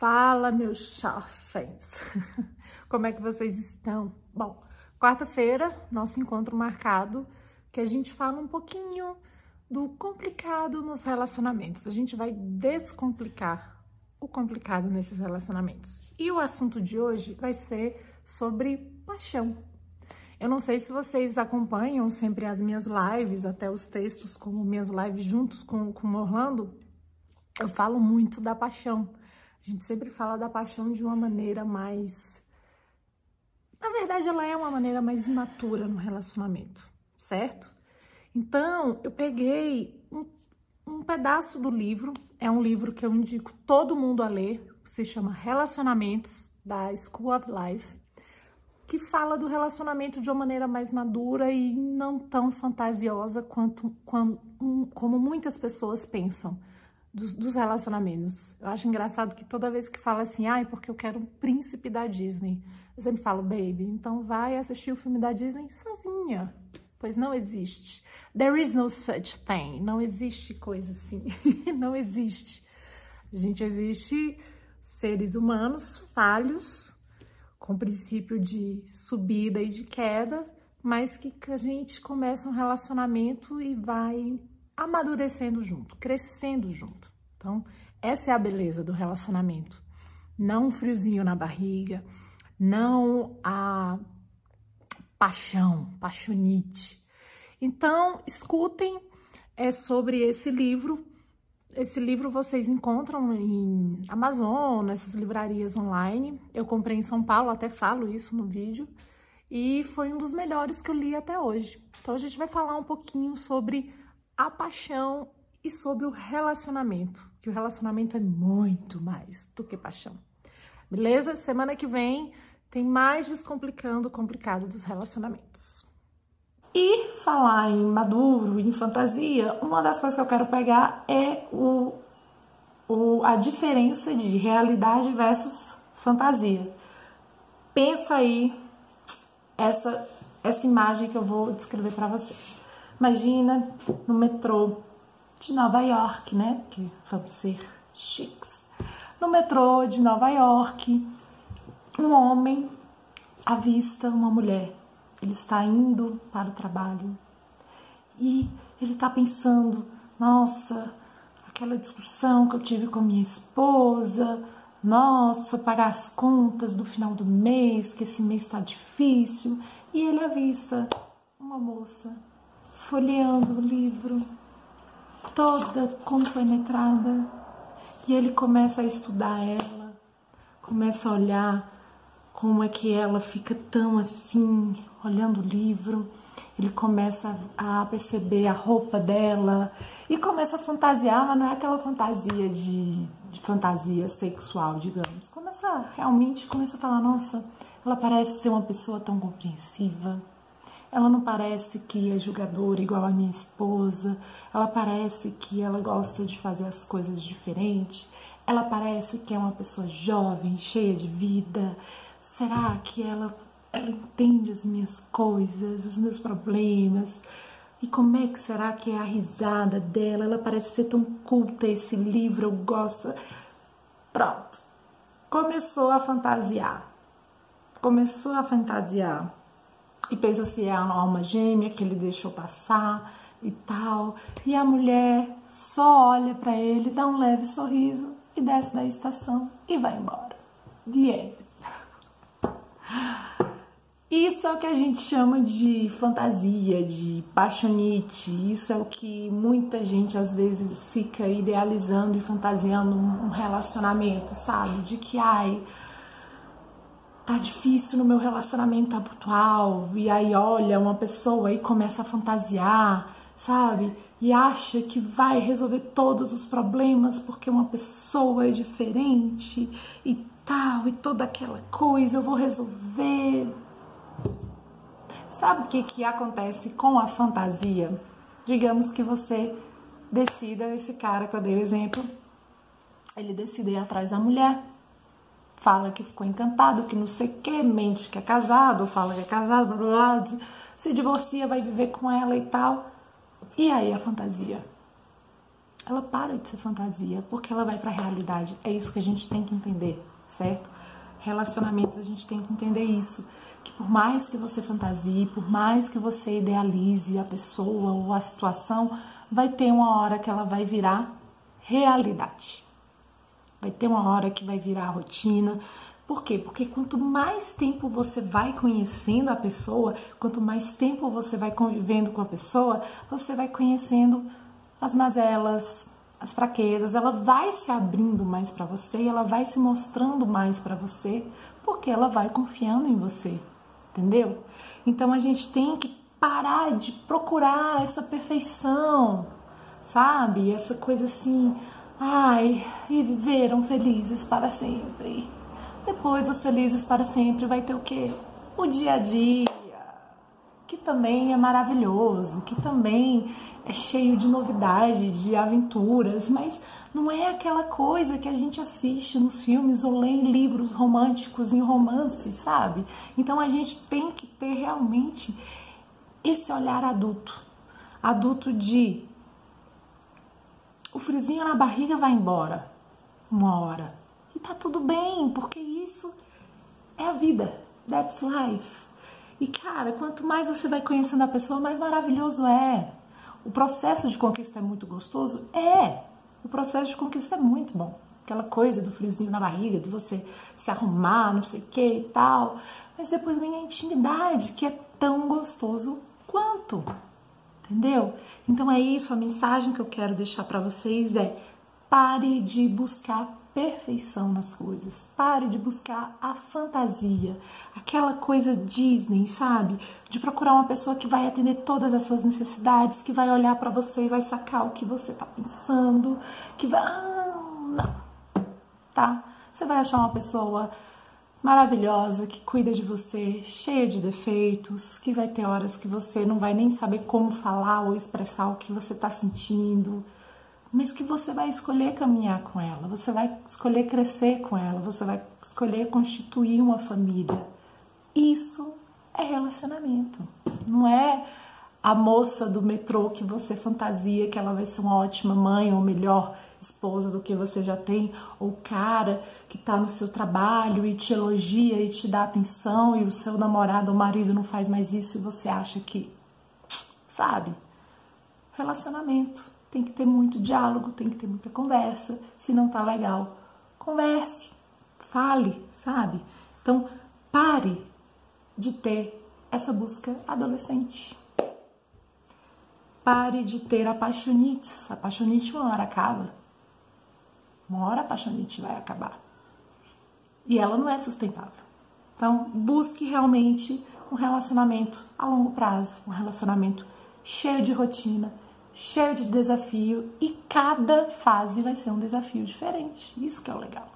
Fala, meus chafens! Como é que vocês estão? Bom, quarta-feira, nosso encontro marcado, que a gente fala um pouquinho do complicado nos relacionamentos. A gente vai descomplicar o complicado nesses relacionamentos. E o assunto de hoje vai ser sobre paixão. Eu não sei se vocês acompanham sempre as minhas lives, até os textos, como minhas lives juntos com, com o Orlando, eu falo muito da paixão a gente sempre fala da paixão de uma maneira mais. Na verdade, ela é uma maneira mais imatura no relacionamento, certo? Então, eu peguei um, um pedaço do livro, é um livro que eu indico todo mundo a ler, se chama Relacionamentos, da School of Life, que fala do relacionamento de uma maneira mais madura e não tão fantasiosa quanto como muitas pessoas pensam dos, dos, relacionamentos. Eu acho engraçado que toda vez que fala assim, ai, porque eu quero um príncipe da Disney, eu sempre falo, baby, então vai assistir o filme da Disney sozinha, pois não existe. There is no such thing, não existe coisa assim, não existe. A gente existe seres humanos falhos, com princípio de subida e de queda, mas que a gente começa um relacionamento e vai amadurecendo junto, crescendo junto. Então, essa é a beleza do relacionamento. Não um friozinho na barriga, não a paixão, paixonite. Então, escutem é sobre esse livro. Esse livro vocês encontram em Amazon, nessas livrarias online. Eu comprei em São Paulo, até falo isso no vídeo. E foi um dos melhores que eu li até hoje. Então, a gente vai falar um pouquinho sobre a paixão e sobre o relacionamento, que o relacionamento é muito mais do que paixão. Beleza? Semana que vem tem mais Descomplicando o Complicado dos Relacionamentos. E falar em maduro, em fantasia, uma das coisas que eu quero pegar é o, o, a diferença de realidade versus fantasia. Pensa aí essa, essa imagem que eu vou descrever para vocês. Imagina no metrô de Nova York, né? Que vamos ser chiques. No metrô de Nova York, um homem avista uma mulher. Ele está indo para o trabalho e ele está pensando: nossa, aquela discussão que eu tive com minha esposa, nossa, pagar as contas do final do mês, que esse mês está difícil. E ele avista uma moça folheando o livro, toda compenetrada, e ele começa a estudar ela, começa a olhar como é que ela fica tão assim, olhando o livro. Ele começa a perceber a roupa dela e começa a fantasiar, mas não é aquela fantasia de, de fantasia sexual, digamos. Começa realmente, começa a falar, nossa, ela parece ser uma pessoa tão compreensiva, ela não parece que é julgadora igual a minha esposa. Ela parece que ela gosta de fazer as coisas diferentes. Ela parece que é uma pessoa jovem, cheia de vida. Será que ela, ela entende as minhas coisas, os meus problemas? E como é que será que é a risada dela? Ela parece ser tão culta esse livro, eu gosto. Pronto. Começou a fantasiar. Começou a fantasiar e pensa se é a alma gêmea que ele deixou passar e tal. E a mulher só olha para ele, dá um leve sorriso e desce da estação e vai embora. The end. Isso é o que a gente chama de fantasia, de paixonite. Isso é o que muita gente às vezes fica idealizando e fantasiando um relacionamento, sabe? De que, ai, tá difícil no meu relacionamento atual, e aí olha uma pessoa e começa a fantasiar, sabe? E acha que vai resolver todos os problemas porque uma pessoa é diferente e tal, e toda aquela coisa, eu vou resolver. Sabe o que, que acontece com a fantasia? Digamos que você decida, esse cara que eu dei o exemplo, ele decide ir atrás da mulher fala que ficou encantado, que não sei o que, mente que é casado, fala que é casado, blá, blá, blá, se divorcia, vai viver com ela e tal. E aí a fantasia? ela para de ser fantasia, porque ela vai para a realidade. É isso que a gente tem que entender, certo? Relacionamentos, a gente tem que entender isso. Que por mais que você fantasie, por mais que você idealize a pessoa ou a situação, vai ter uma hora que ela vai virar realidade. Vai ter uma hora que vai virar rotina. Por quê? Porque quanto mais tempo você vai conhecendo a pessoa, quanto mais tempo você vai convivendo com a pessoa, você vai conhecendo as mazelas, as fraquezas, ela vai se abrindo mais para você, ela vai se mostrando mais para você, porque ela vai confiando em você, entendeu? Então a gente tem que parar de procurar essa perfeição, sabe? Essa coisa assim, ai, e viveram felizes para sempre. Depois dos felizes para sempre vai ter o quê? O dia a dia, que também é maravilhoso, que também é cheio de novidade, de aventuras, mas não é aquela coisa que a gente assiste nos filmes ou lê em livros românticos, em romances, sabe? Então a gente tem que ter realmente esse olhar adulto. Adulto de o frisinho na barriga vai embora uma hora. E tá tudo bem, porque isso é a vida. That's life. E cara, quanto mais você vai conhecendo a pessoa, mais maravilhoso é. O processo de conquista é muito gostoso? É. O processo de conquista é muito bom. Aquela coisa do friozinho na barriga, de você se arrumar, não sei o que e tal. Mas depois vem a intimidade, que é tão gostoso quanto. Entendeu? Então é isso, a mensagem que eu quero deixar para vocês é: pare de buscar perfeição nas coisas. Pare de buscar a fantasia, aquela coisa Disney, sabe? De procurar uma pessoa que vai atender todas as suas necessidades, que vai olhar para você e vai sacar o que você tá pensando, que vai. Ah, não. Tá? Você vai achar uma pessoa maravilhosa que cuida de você, cheia de defeitos, que vai ter horas que você não vai nem saber como falar ou expressar o que você tá sentindo mas que você vai escolher caminhar com ela, você vai escolher crescer com ela, você vai escolher constituir uma família. Isso é relacionamento. Não é a moça do metrô que você fantasia que ela vai ser uma ótima mãe ou melhor esposa do que você já tem, ou cara que tá no seu trabalho e te elogia e te dá atenção e o seu namorado ou marido não faz mais isso e você acha que, sabe? Relacionamento tem que ter muito diálogo, tem que ter muita conversa. Se não tá legal, converse, fale, sabe? Então, pare de ter essa busca adolescente. Pare de ter apaixonites. Apaixonite uma hora acaba. Uma hora a apaixonite vai acabar. E ela não é sustentável. Então, busque realmente um relacionamento a longo prazo, um relacionamento cheio de rotina, cheio de desafio e cada fase vai ser um desafio diferente. Isso que é o legal.